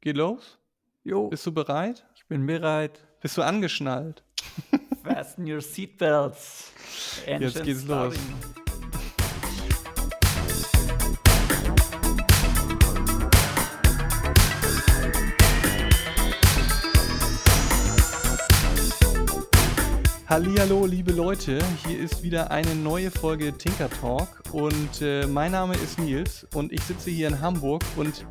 Geht los? Jo, Bist du bereit? ich bin bereit. Bist du angeschnallt? Fasten your seatbelts. Jetzt geht's los. Hallihallo, liebe Leute, hier ist wieder eine neue Folge Tinker Talk und äh, mein Name ist Nils und ich sitze hier in Hamburg und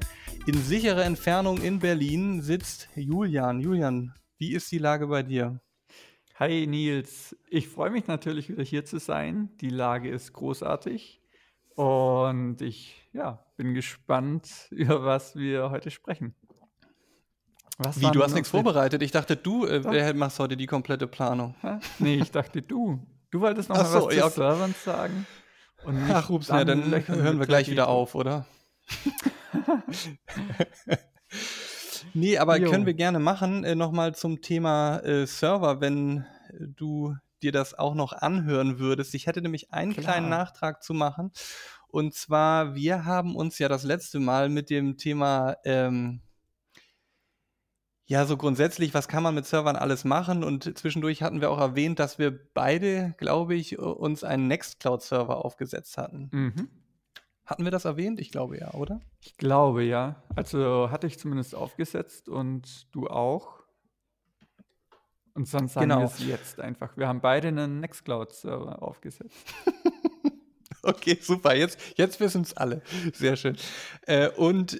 in sicherer Entfernung in Berlin sitzt Julian. Julian, wie ist die Lage bei dir? Hi Nils, ich freue mich natürlich wieder hier zu sein. Die Lage ist großartig und ich ja, bin gespannt, über was wir heute sprechen. Was Wie, du hast nichts vorbereitet. Ich dachte, du äh, machst heute die komplette Planung. Hä? Nee, ich dachte du. Du wolltest noch Ach mal so, was zu ja, okay. Servern sagen. Ach, ups, dann löchern hören wir gleich wieder auf, oder? nee, aber Jo. können wir gerne machen. Äh, Nochmal zum Thema äh, Server, wenn äh, du dir das auch noch anhören würdest. Ich hätte nämlich einen Klar. kleinen Nachtrag zu machen. Und zwar, wir haben uns ja das letzte Mal mit dem Thema, ähm, ja, so grundsätzlich, was kann man mit Servern alles machen? Und zwischendurch hatten wir auch erwähnt, dass wir beide, glaube ich, uns einen Nextcloud-Server aufgesetzt hatten. Mhm. Hatten wir das erwähnt? Ich glaube ja, oder? Ich glaube ja. Also hatte ich zumindest aufgesetzt und du auch. Und sonst sagen Genau. wir es jetzt einfach. Wir haben beide einen Nextcloud-Server aufgesetzt. Okay, super. Jetzt, jetzt wissen es alle. Sehr schön. Äh, und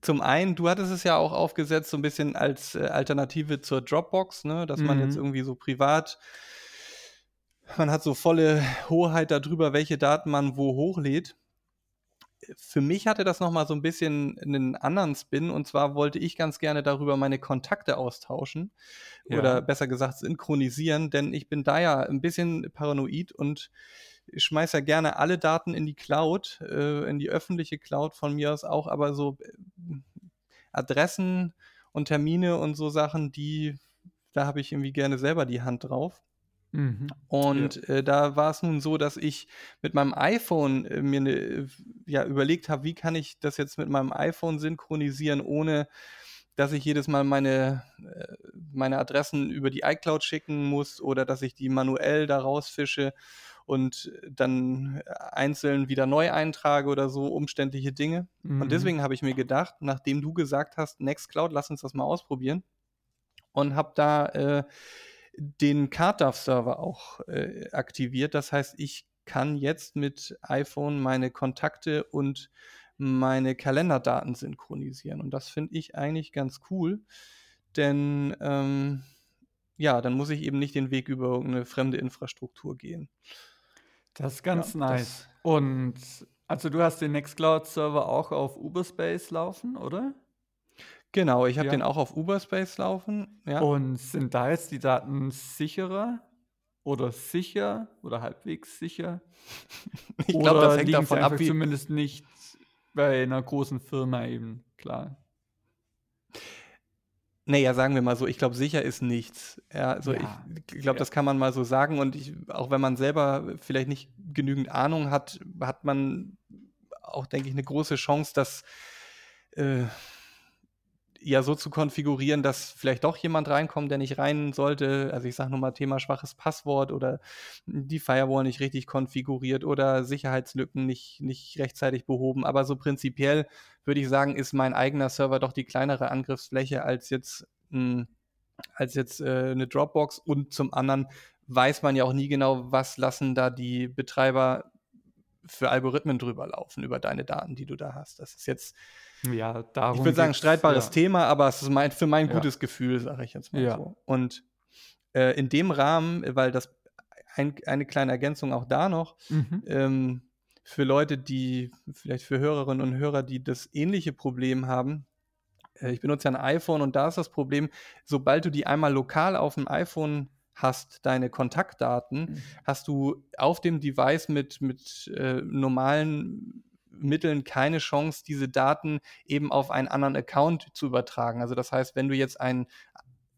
zum einen, du hattest es ja auch aufgesetzt, so ein bisschen als äh, Alternative zur Dropbox, ne? dass man jetzt Mhm. irgendwie so privat, man hat so volle Hoheit darüber, welche Daten man wo hochlädt. Für mich hatte das nochmal so ein bisschen einen anderen Spin und zwar wollte ich ganz gerne darüber meine Kontakte austauschen Ja. oder besser gesagt synchronisieren, denn ich bin da ja ein bisschen paranoid und schmeiße ja gerne alle Daten in die Cloud, äh, in die öffentliche Cloud von mir aus auch, aber so äh, Adressen und Termine und so Sachen, die, da habe ich irgendwie gerne selber die Hand drauf. Mhm. Und äh, da war es nun so, dass ich mit meinem iPhone äh, mir ne, äh, ja, überlegt habe, wie kann ich das jetzt mit meinem iPhone synchronisieren, ohne dass ich jedes Mal meine, äh, meine Adressen über die iCloud schicken muss oder dass ich die manuell da rausfische und dann einzeln wieder neu eintrage oder so umständliche Dinge. Mhm. Und deswegen habe ich mir gedacht, nachdem du gesagt hast, Nextcloud, lass uns das mal ausprobieren. Und habe da äh, den CardDAV-Server auch äh, aktiviert. Das heißt, ich kann jetzt mit iPhone meine Kontakte und meine Kalenderdaten synchronisieren. Und das finde ich eigentlich ganz cool, denn ähm, ja, dann muss ich eben nicht den Weg über irgendeine fremde Infrastruktur gehen. Das ist ganz Ja, nice. Und also du hast den Nextcloud-Server auch auf Uberspace laufen, oder? Genau, ich habe Ja. den auch auf Uberspace laufen. Ja. Und sind da jetzt die Daten sicherer oder sicher oder halbwegs sicher? ich glaube, das hängt davon ab, wie, zumindest nicht bei einer großen Firma eben, klar. Naja, sagen wir mal so, ich glaube, sicher ist nichts. Ja, also Ja, ich glaube, das kann man mal so sagen. Und ich, auch wenn man selber vielleicht nicht genügend Ahnung hat, hat man auch, denke ich, eine große Chance, das äh, ja so zu konfigurieren, dass vielleicht doch jemand reinkommt, der nicht rein sollte. Also ich sage nur mal Thema schwaches Passwort oder die Firewall nicht richtig konfiguriert oder Sicherheitslücken nicht, nicht rechtzeitig behoben. Aber so prinzipiell würde ich sagen, ist mein eigener Server doch die kleinere Angriffsfläche als jetzt, mh, als jetzt äh, eine Dropbox. Und zum anderen weiß man ja auch nie genau, was lassen da die Betreiber für Algorithmen drüber laufen, über deine Daten, die du da hast. Das ist jetzt, Ja, darum. ich würde sagen, streitbares ja. Thema, aber es ist mein, für mein Ja. gutes Gefühl, sage ich jetzt mal Ja. so. Und äh, in dem Rahmen, weil das ein, eine kleine Ergänzung auch da noch, Mhm. ähm, für Leute, die, vielleicht für Hörerinnen und Hörer, die das ähnliche Problem haben. Äh, ich benutze ja ein iPhone und da ist das Problem, sobald du die einmal lokal auf dem iPhone hast, deine Kontaktdaten, Mhm. hast du auf dem Device mit, mit äh, normalen Mitteln keine Chance, diese Daten eben auf einen anderen Account zu übertragen. Also das heißt, wenn du jetzt ein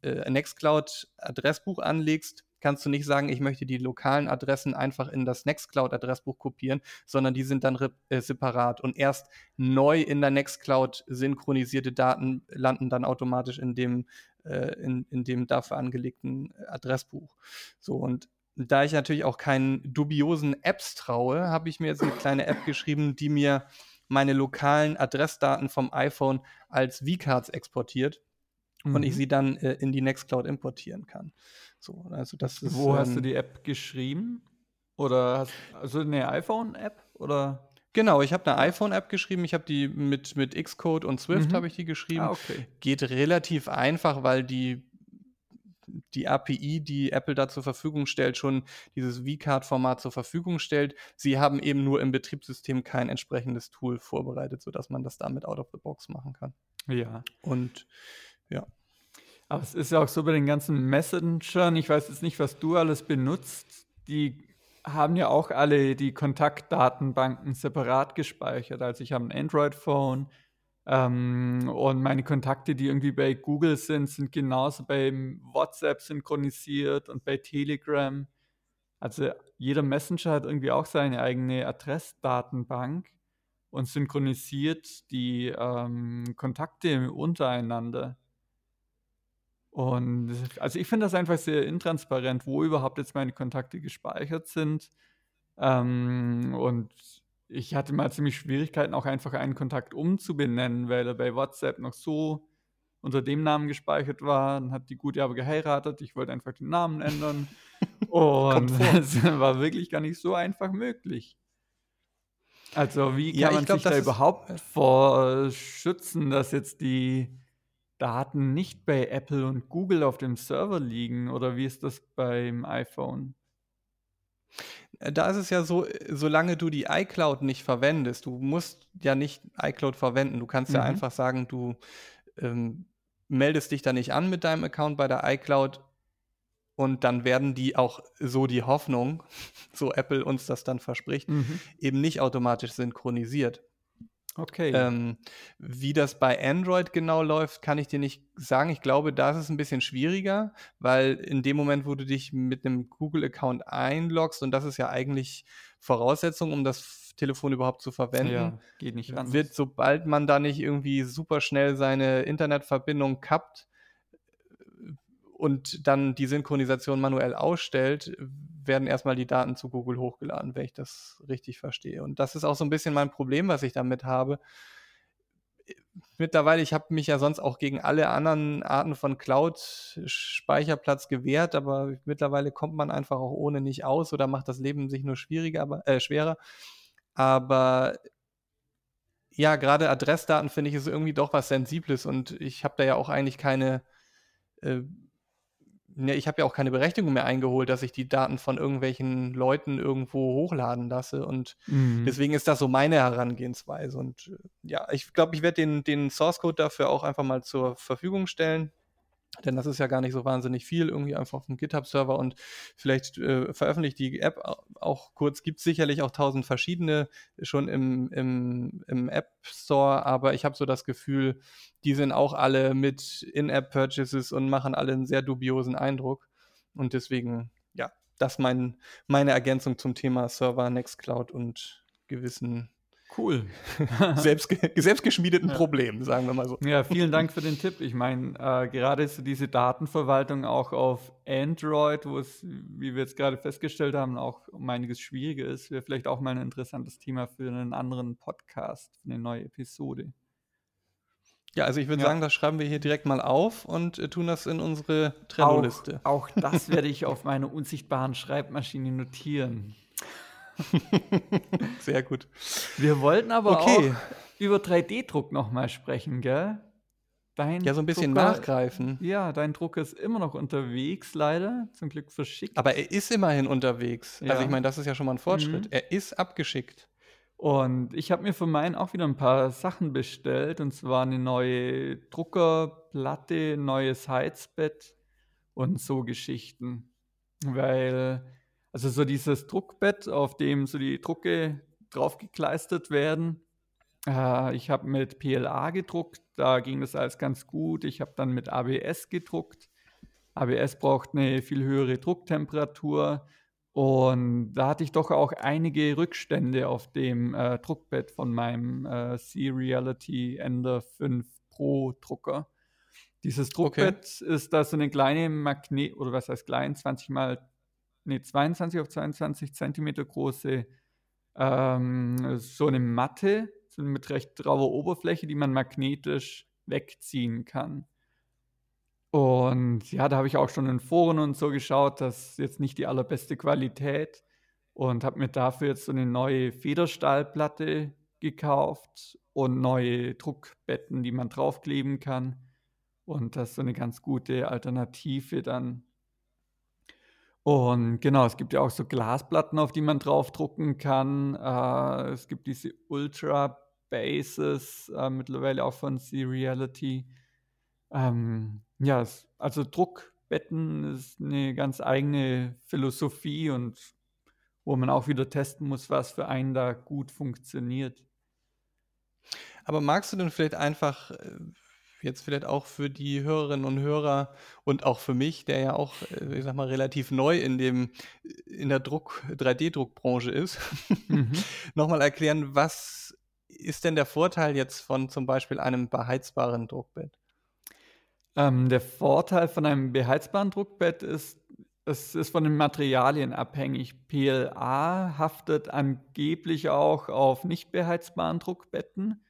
äh, Nextcloud-Adressbuch anlegst, kannst du nicht sagen, ich möchte die lokalen Adressen einfach in das Nextcloud-Adressbuch kopieren, sondern die sind dann äh, separat und erst neu in der Nextcloud synchronisierte Daten landen dann automatisch in dem, äh, in, in dem dafür angelegten Adressbuch. So und da ich natürlich auch keinen dubiosen Apps traue, habe ich mir jetzt eine kleine App geschrieben, die mir meine lokalen Adressdaten vom iPhone als V-Cards exportiert mhm. und ich mhm. sie dann äh, in die Nextcloud importieren kann. So, also das ist, Wo ähm, hast du ähm, die App geschrieben? Oder hast also eine iPhone-App oder? Genau, ich habe eine iPhone-App geschrieben. Ich habe die mit, mit Xcode und Swift mhm. habe ich die geschrieben. Ah, okay. Geht relativ einfach, weil die die API, die Apple da zur Verfügung stellt, schon dieses V-Card-Format zur Verfügung stellt. Sie haben eben nur im Betriebssystem kein entsprechendes Tool vorbereitet, sodass man das damit out of the box machen kann. Ja. Und ja. Aber es ist ja auch so bei den ganzen Messengern, ich weiß jetzt nicht, was du alles benutzt, die haben ja auch alle die Kontaktdatenbanken separat gespeichert. Also ich habe ein Android-Phone, ähm, und meine Kontakte, die irgendwie bei Google sind, sind genauso bei WhatsApp synchronisiert und bei Telegram. Also jeder Messenger hat irgendwie auch seine eigene Adressdatenbank und synchronisiert die ähm, Kontakte untereinander. Und also ich finde das einfach sehr intransparent, wo überhaupt jetzt meine Kontakte gespeichert sind. Ähm, und ich hatte mal ziemlich Schwierigkeiten, auch einfach einen Kontakt umzubenennen, weil er bei WhatsApp noch so unter dem Namen gespeichert war. Dann hat die Gute aber geheiratet. Ich wollte einfach den Namen ändern. Und es war wirklich gar nicht so einfach möglich. Also, wie kann ja, man glaub, sich da überhaupt äh vor schützen, dass jetzt die Daten nicht bei Apple und Google auf dem Server liegen? Oder wie ist das beim iPhone? Äh, da ist es ja so, äh, solange du die iCloud nicht verwendest, du musst ja nicht iCloud verwenden. Du kannst mhm. ja einfach sagen, du ähm, meldest dich da nicht an mit deinem Account bei der iCloud und dann werden die auch so die Hoffnung, so Apple uns das dann verspricht, mhm. eben nicht automatisch synchronisiert. Okay. Ähm, wie das bei Android genau läuft, kann ich dir nicht sagen. Ich glaube, da ist es ein bisschen schwieriger, weil in dem Moment, wo du dich mit einem Google-Account einloggst, und das ist ja eigentlich Voraussetzung, um das Telefon überhaupt zu verwenden, ja, geht nicht wird, sobald man da nicht irgendwie super schnell seine Internetverbindung kappt, und dann die Synchronisation manuell ausstellt, werden erstmal die Daten zu Google hochgeladen, wenn ich das richtig verstehe. Und das ist auch so ein bisschen mein Problem, was ich damit habe. Mittlerweile, ich habe mich ja sonst auch gegen alle anderen Arten von Cloud-Speicherplatz gewehrt, aber mittlerweile kommt man einfach auch ohne nicht aus oder macht das Leben sich nur schwieriger, aber, äh, schwerer. Aber ja, gerade Adressdaten finde ich ist irgendwie doch was Sensibles und ich habe da ja auch eigentlich keine äh, ne, ich habe ja auch keine Berechtigung mehr eingeholt, dass ich die Daten von irgendwelchen Leuten irgendwo hochladen lasse. Und mhm. deswegen ist das so meine Herangehensweise. Und äh, ja, ich glaube, ich werde den, den Source Code dafür auch einfach mal zur Verfügung stellen. Denn das ist ja gar nicht so wahnsinnig viel, irgendwie einfach auf dem GitHub-Server und vielleicht äh, veröffentlicht die App auch kurz. Gibt sicherlich auch tausend verschiedene schon im, im, im App Store, aber ich habe so das Gefühl, die sind auch alle mit In-App-Purchases und machen alle einen sehr dubiosen Eindruck. Und deswegen, ja, das mein, meine Ergänzung zum Thema Server, Nextcloud und gewissen Cool. selbst, selbstgeschmiedeten ja. Problem, sagen wir mal so. Ja, vielen Dank für den Tipp. Ich meine, äh, gerade ist diese Datenverwaltung auch auf Android, wo es, wie wir jetzt gerade festgestellt haben, auch um einiges schwieriger ist, wäre vielleicht auch mal ein interessantes Thema für einen anderen Podcast, für eine neue Episode. Ja, also ich würde ja. sagen, das schreiben wir hier direkt mal auf und äh, tun das in unsere Trello-Liste. Auch, auch das werde ich auf meiner unsichtbaren Schreibmaschine notieren. Sehr gut. Wir wollten aber okay. auch über 3D-Druck nochmal sprechen, gell? Dein ja, so ein bisschen Drucker, nachgreifen. Ja, dein Drucker ist immer noch unterwegs, leider. Zum Glück verschickt. Aber er ist immerhin unterwegs. Ja. Also ich meine, das ist ja schon mal ein Fortschritt. Mhm. Er ist abgeschickt. Und ich habe mir für meinen auch wieder ein paar Sachen bestellt. Und zwar eine neue Druckerplatte, ein neues Heizbett und so Geschichten. Weil also so dieses Druckbett, auf dem so die Drucke draufgekleistert werden. Äh, ich habe mit PLA gedruckt, da ging das alles ganz gut. Ich habe dann mit ABS gedruckt. ABS braucht eine viel höhere Drucktemperatur und da hatte ich doch auch einige Rückstände auf dem, äh, Druckbett von meinem, äh, C-Reality Ender 5 Pro Drucker. Dieses Okay. Druckbett ist da so eine kleine Magnet oder was heißt klein, 20 mal ne, 22 auf 22 Zentimeter große, ähm, so eine Matte, mit recht rauer Oberfläche, die man magnetisch wegziehen kann. Und ja, da habe ich auch schon in Foren und so geschaut, das ist jetzt nicht die allerbeste Qualität und habe mir dafür jetzt so eine neue Federstahlplatte gekauft und neue Druckbetten, die man draufkleben kann. Und das ist so eine ganz gute Alternative dann. Und genau, es gibt ja auch so Glasplatten, auf die man draufdrucken kann. Äh, es gibt diese Ultra Bases, äh, mittlerweile auch von C-Reality. Ähm, ja, es, also Druckbetten ist eine ganz eigene Philosophie und wo man auch wieder testen muss, was für einen da gut funktioniert. Aber magst du denn vielleicht einfach äh, jetzt vielleicht auch für die Hörerinnen und Hörer und auch für mich, der ja auch, äh, ich sag mal, relativ neu in dem in der Druck 3D-Druckbranche ist, Mhm. noch mal erklären, was ist denn der Vorteil jetzt von zum Beispiel einem beheizbaren Druckbett? Ähm, der Vorteil von einem beheizbaren Druckbett ist, es ist von den Materialien abhängig. PLA haftet angeblich auch auf nicht beheizbaren Druckbetten.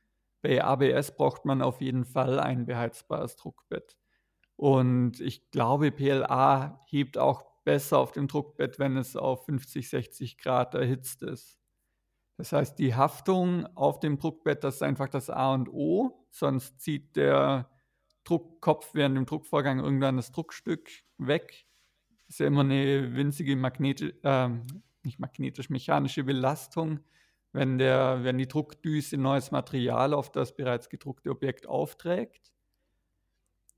Bei ABS braucht man auf jeden Fall ein beheizbares Druckbett. Und ich glaube, PLA hebt auch besser auf dem Druckbett, wenn es auf 50, 60 Grad erhitzt ist. Das heißt, die Haftung auf dem Druckbett, das ist einfach das A und O, sonst zieht der Druckkopf während dem Druckvorgang irgendwann das Druckstück weg. Ist ja immer eine winzige magnetisch, ähm, nicht magnetisch-mechanische Belastung, wenn, der, wenn die Druckdüse neues Material auf das bereits gedruckte Objekt aufträgt.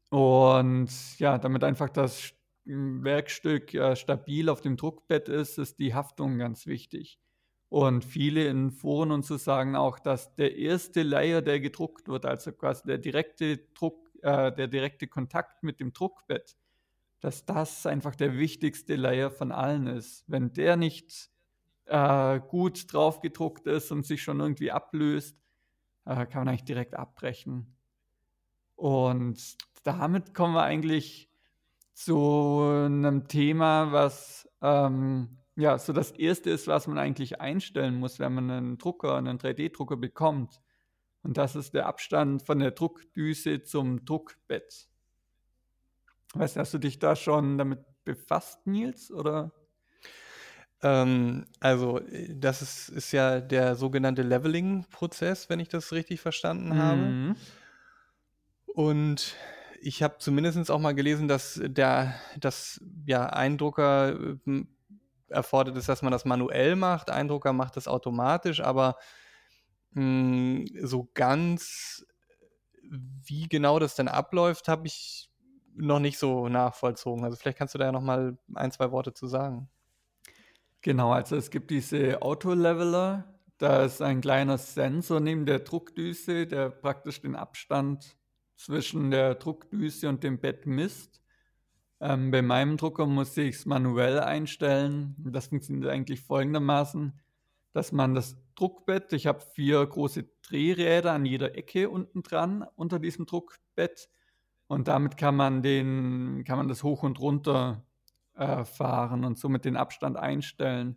Und ja, damit einfach das Werkstück äh, stabil auf dem Druckbett ist, ist die Haftung ganz wichtig. Und viele in Foren und so sagen auch, dass der erste Layer, der gedruckt wird, also quasi der direkte Druck, äh, der direkte Kontakt mit dem Druckbett, dass das einfach der wichtigste Layer von allen ist. Wenn der nicht äh, gut drauf gedruckt ist und sich schon irgendwie ablöst, äh, kann man eigentlich direkt abbrechen. Und damit kommen wir eigentlich zu einem Thema, was ähm, ja so das erste ist, was man eigentlich einstellen muss, wenn man einen Drucker, einen 3D-Drucker bekommt. Und das ist der Abstand von der Druckdüse zum Druckbett. Weißt du, hast du dich da schon damit befasst, Nils? Oder? Ähm, also, äh, das ist, ist ja der sogenannte Leveling-Prozess, wenn ich das richtig verstanden habe. Mhm. Und ich habe zumindest auch mal gelesen, dass der, dass ja ein Drucker äh, erfordert ist, dass man das manuell macht, ein Drucker macht das automatisch, aber mh, so ganz wie genau das denn abläuft, habe ich noch nicht so nachvollzogen. Also vielleicht kannst du da ja noch mal ein, zwei Worte zu sagen. Genau, also es gibt diese Auto-Leveler. Da ist ein kleiner Sensor neben der Druckdüse, der praktisch den Abstand zwischen der Druckdüse und dem Bett misst. Ähm, bei meinem Drucker muss ich es manuell einstellen. Das funktioniert eigentlich folgendermaßen, dass man das Druckbett, ich habe vier große Drehräder an jeder Ecke unten dran unter diesem Druckbett und damit kann man den, kann man das hoch und runter äh, fahren und somit den Abstand einstellen.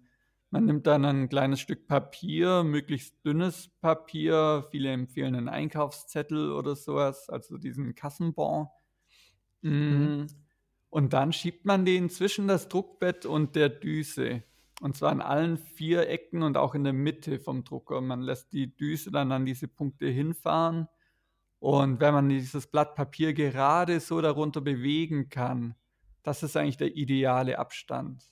Man nimmt dann ein kleines Stück Papier, möglichst dünnes Papier. Viele empfehlen einen Einkaufszettel oder sowas, also diesen Kassenbon. Mhm. Mm. Und dann schiebt man den zwischen das Druckbett und der Düse. Und zwar an allen vier Ecken und auch in der Mitte vom Drucker. Man lässt die Düse dann an diese Punkte hinfahren. Und wenn man dieses Blatt Papier gerade so darunter bewegen kann, das ist eigentlich der ideale Abstand.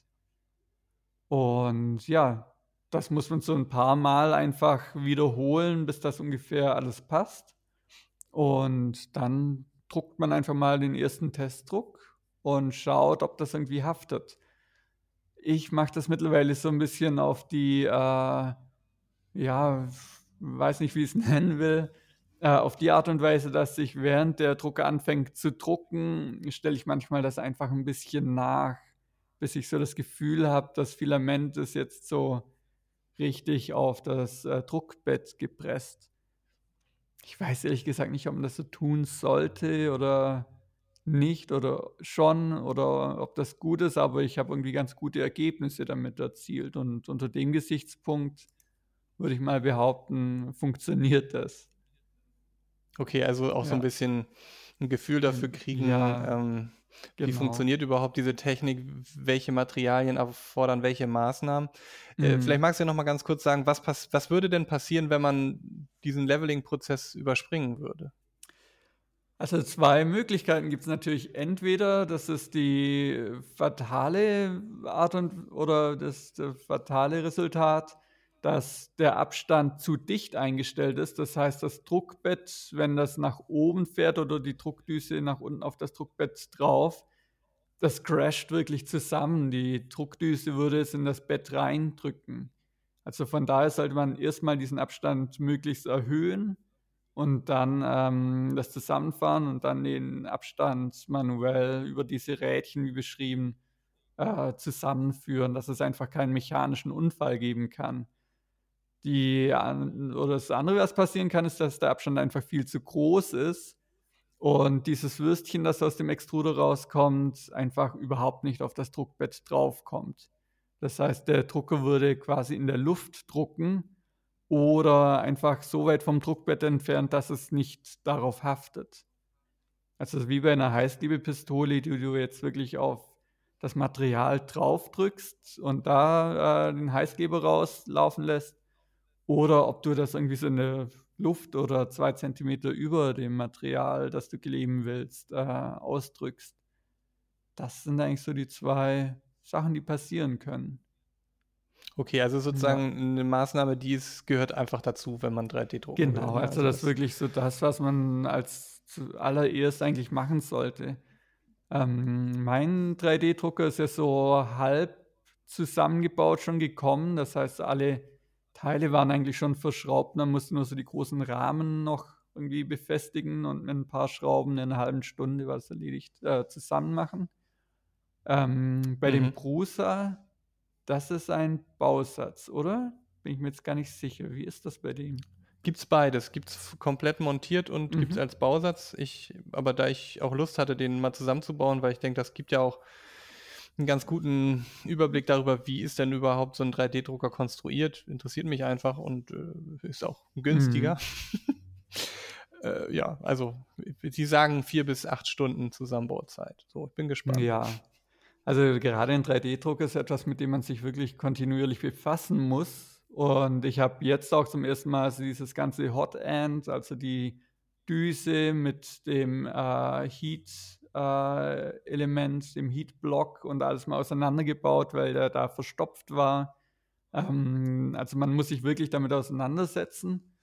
Und ja, das muss man so ein paar Mal einfach wiederholen, bis das ungefähr alles passt. Und dann druckt man einfach mal den ersten Testdruck und schaut, ob das irgendwie haftet. Ich mache das mittlerweile so ein bisschen auf die, äh, ja, weiß nicht, wie ich es nennen will, auf die Art und Weise, dass ich während der Drucker anfängt zu drucken, stelle ich manchmal das einfach ein bisschen nach, bis ich so das Gefühl habe, das Filament ist jetzt so richtig auf das äh, Druckbett gepresst. Ich weiß ehrlich gesagt nicht, ob man das so tun sollte oder nicht oder schon oder ob das gut ist, aber ich habe irgendwie ganz gute Ergebnisse damit erzielt und unter dem Gesichtspunkt würde ich mal behaupten, funktioniert das. Okay, also auch so ein Ja. bisschen ein Gefühl dafür kriegen, Ja, ähm, wie genau. funktioniert überhaupt diese Technik, welche Materialien erfordern welche Maßnahmen. Äh, vielleicht Mhm. magst du ja noch mal ganz kurz sagen, was pass was würde denn passieren, wenn man diesen Leveling-Prozess überspringen würde? Also, 2 Möglichkeiten gibt's natürlich. Entweder das ist die fatale Art und oder das das fatale Resultat, dass der Abstand zu dicht eingestellt ist. Das heißt, das Druckbett, wenn das nach oben fährt oder die Druckdüse nach unten auf das Druckbett drauf, das crasht wirklich zusammen. Die Druckdüse würde es in das Bett reindrücken. Also, von daher sollte man erst mal diesen Abstand möglichst erhöhen und dann, ähm, das zusammenfahren und dann den Abstand manuell über diese Rädchen, wie beschrieben, äh, zusammenführen, dass es einfach keinen mechanischen Unfall geben kann. Die oder das andere, was passieren kann, ist, dass der Abstand einfach viel zu groß ist und dieses Würstchen, das aus dem Extruder rauskommt, einfach überhaupt nicht auf das Druckbett draufkommt. Das heißt, der Drucker würde quasi in der Luft drucken oder einfach so weit vom Druckbett entfernt, dass es nicht darauf haftet. Also wie bei einer Heißklebepistole, die du jetzt wirklich auf das Material draufdrückst und da äh, den Heißkleber rauslaufen lässt, oder ob du das irgendwie so in der Luft oder zwei Zentimeter über dem Material, das du kleben willst, äh, ausdrückst. Das sind eigentlich so die zwei Sachen, die passieren können. Okay, also Ja. sozusagen eine Maßnahme, die es gehört einfach dazu, wenn man 3D drucken will, Genau, ne? also Also das ist wirklich so das, was man als zuallererst eigentlich machen sollte. Ähm, mein 3D-Drucker ist ja so halb zusammengebaut schon gekommen. Das heißt, alle Teile waren eigentlich schon verschraubt. Man musste nur so die großen Rahmen noch irgendwie befestigen und mit ein paar Schrauben in einer halben Stunde war es erledigt, äh, zusammen machen. Ähm, bei dem Mhm. Prusa, das ist ein Bausatz, oder? Bin ich mir jetzt gar nicht sicher. Wie ist das bei dem? Gibt's beides. Gibt's f komplett montiert und gibt's Mhm. als Bausatz. Ich aber da ich auch Lust hatte, den mal zusammenzubauen, weil ich denke, das gibt ja auch 'n ganz guten Überblick darüber, wie ist denn überhaupt so 'n 3D-Drucker konstruiert. Interessiert mich einfach und, äh, ist auch günstiger. Mhm. Äh, ja, also, sie sagen 4 bis 8 Stunden Zusammenbauzeit. So, ich bin gespannt. Ja. Also, gerade 'n 3D-Drucker ist etwas, mit dem man sich wirklich kontinuierlich befassen muss. Und ich habe jetzt auch zum ersten Mal dieses ganze Hot End, also die Düse mit dem, äh, Heat äh, Element, dem Heat-Block und alles mal auseinandergebaut, weil der da verstopft war. Ähm, also, man muss sich wirklich damit auseinandersetzen,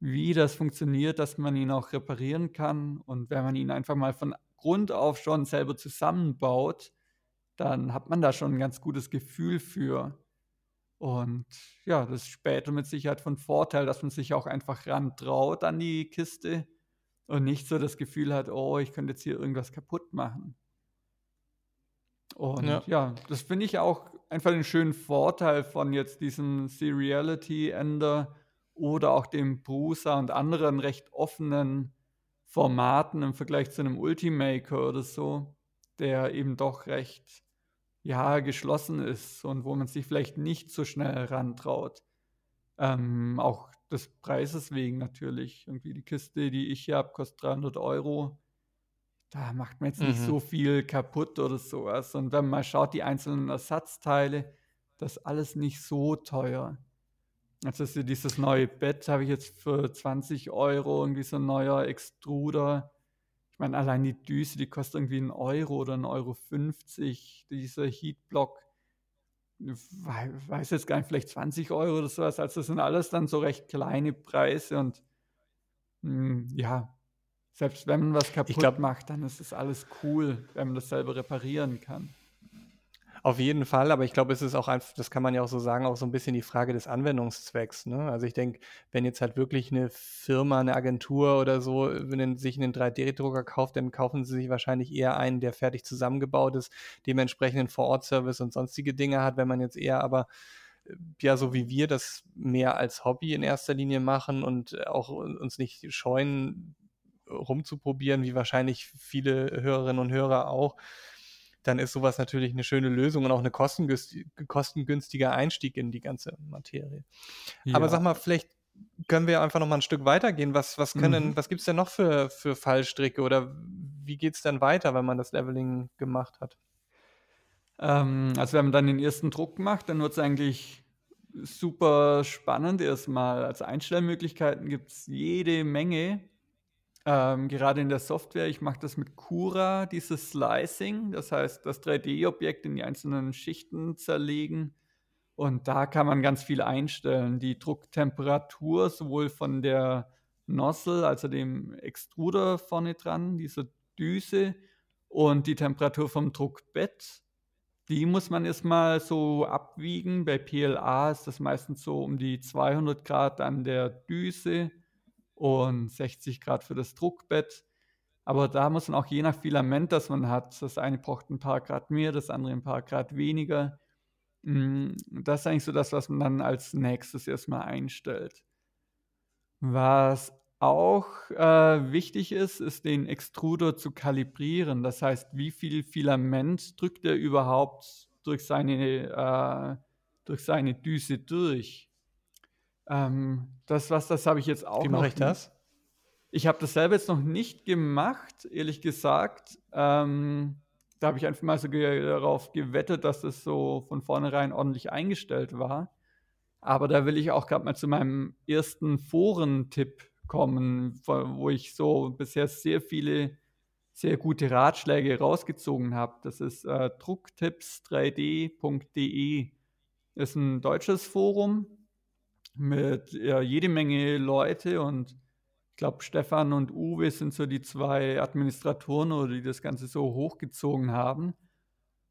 wie das funktioniert, dass man ihn auch reparieren kann. Und wenn man ihn einfach mal von Grund auf schon selber zusammenbaut, dann hat man da schon 'n ganz gutes Gefühl für. Und ja, das ist später mit Sicherheit von Vorteil, dass man sich auch einfach rantraut an die Kiste und nicht so das Gefühl hat: „Oh, ich könnte jetzt hier irgendwas kaputt machen.“ Ja. Und ja, das finde ich auch einfach den schönen Vorteil von jetzt diesem Seriality Ender oder auch dem Prusa und anderen recht offenen Formaten im Vergleich zu 'nem Ultimaker oder so, der eben doch recht, ja, geschlossen ist und wo man sich vielleicht nicht so schnell rantraut. Ähm, auch des Preises wegen natürlich. Irgendwie die Kiste, die ich hier habe, kostet 300 €. Da macht man jetzt nicht Mhm. so viel kaputt oder so was. Und wenn man schaut, die einzelnen Ersatzteile, das ist alles nicht so teuer. Also, so dieses neue Bett habe ich jetzt für 20 €, irgendwie so 'n neuer Extruder. Ich meine, allein die Düse, die kostet irgendwie 'n Euro oder 1,50 €. Dieser Heatblock, weiß jetzt gar nicht, vielleicht 20 € oder so was. Also, das sind alles dann so recht kleine Preise und, hm, ja, selbst wenn man was kaputt glaube macht, dann ist das alles cool, wenn man das selber reparieren kann. Auf jeden Fall, aber ich glaube, es ist auch einfach, das kann man ja auch so sagen, auch so ein bisschen die Frage des Anwendungszwecks. Ne? Also ich denke, wenn jetzt halt wirklich eine Firma, eine Agentur oder so wenn sich einen 3D-Drucker kauft, dann kaufen sie sich wahrscheinlich eher einen, der fertig zusammengebaut ist, dementsprechend einen Vor-Ort-Service und sonstige Dinge hat. Wenn man jetzt eher aber äh, ja, so wie wir das mehr als Hobby in erster Linie machen und auch uns nicht scheuen, rumzuprobieren, wie wahrscheinlich viele Hörerinnen und Hörer auch, dann ist sowas natürlich eine schöne Lösung und auch ein kostengünstiger Einstieg in die ganze Materie. Ja. Aber sag mal, vielleicht können wir einfach noch mal ein Stück weitergehen. Was, was können, mhm. was gibt es denn noch für, für Fallstricke oder wie geht es denn weiter, wenn man das Leveling gemacht hat? Ähm, also wenn man dann den ersten Druck macht, dann wird es eigentlich super spannend erstmal. Als Einstellmöglichkeiten gibt es jede Menge. Ähm, gerade in der Software, ich mache das mit Cura, dieses Slicing, das heißt, das 3D-Objekt in die einzelnen Schichten zerlegen. Und da kann man ganz viel einstellen. Die Drucktemperatur sowohl von der Nozzle, also dem Extruder vorne dran, dieser Düse, und die Temperatur vom Druckbett. Die muss man erstmal so abwiegen. Bei PLA ist das meistens so um die 200 Grad an der Düse und 60 Grad für das Druckbett. Aber da muss man auch je nach Filament, das man hat, das eine braucht ein paar Grad mehr, das andere ein paar Grad weniger. Mm, das ist eigentlich so das, was man dann als nächstes erstmal einstellt. Was auch äh, wichtig ist, ist den Extruder zu kalibrieren. Das heißt, wie viel Filament drückt er überhaupt durch seine, äh, durch seine Düse durch? Ähm, das was, das habe ich jetzt auch Wie mache ich das? Ich habe das selber jetzt noch nicht gemacht, ehrlich gesagt. Ähm, da habe ich einfach mal so darauf gewettet, dass das so von vornherein ordentlich eingestellt war. Aber da will ich auch gerade mal zu meinem ersten Forentipp kommen, wo ich so bisher sehr viele sehr gute Ratschläge rausgezogen habe. Das ist äh, drucktips3d.de. Ist ein deutsches Forum, mit ja, jede Menge Leute und ich glaube, Stefan und Uwe sind so die zwei Administratoren oder die das Ganze so hochgezogen haben.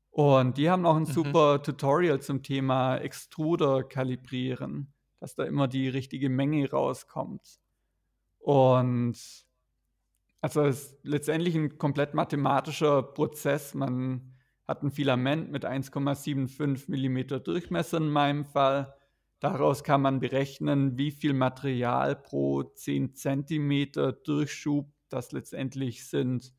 Und die haben auch ein mhm. super Tutorial zum Thema Extruder kalibrieren, dass da immer die richtige Menge rauskommt. Und also es ist letztendlich ein komplett mathematischer Prozess. Man hat ein Filament mit 1,75 mm Durchmesser in meinem Fall Daraus kann man berechnen, wie viel Material pro 10 cm Durchschub das letztendlich sind.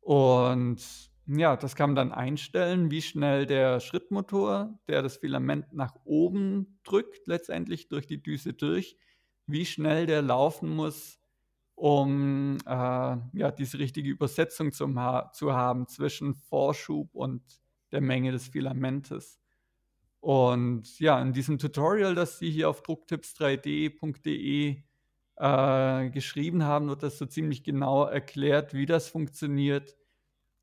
Und ja, das kann man dann einstellen, wie schnell der Schrittmotor, der das Filament nach oben drückt, letztendlich durch die Düse durch, wie schnell der laufen muss, um äh, ja, diese richtige Übersetzung ha zu haben zwischen Vorschub und der Menge des Filamentes. Und ja, in diesem Tutorial, das Sie hier auf drucktips3d.de äh, geschrieben haben, wird das so ziemlich genau erklärt, wie das funktioniert,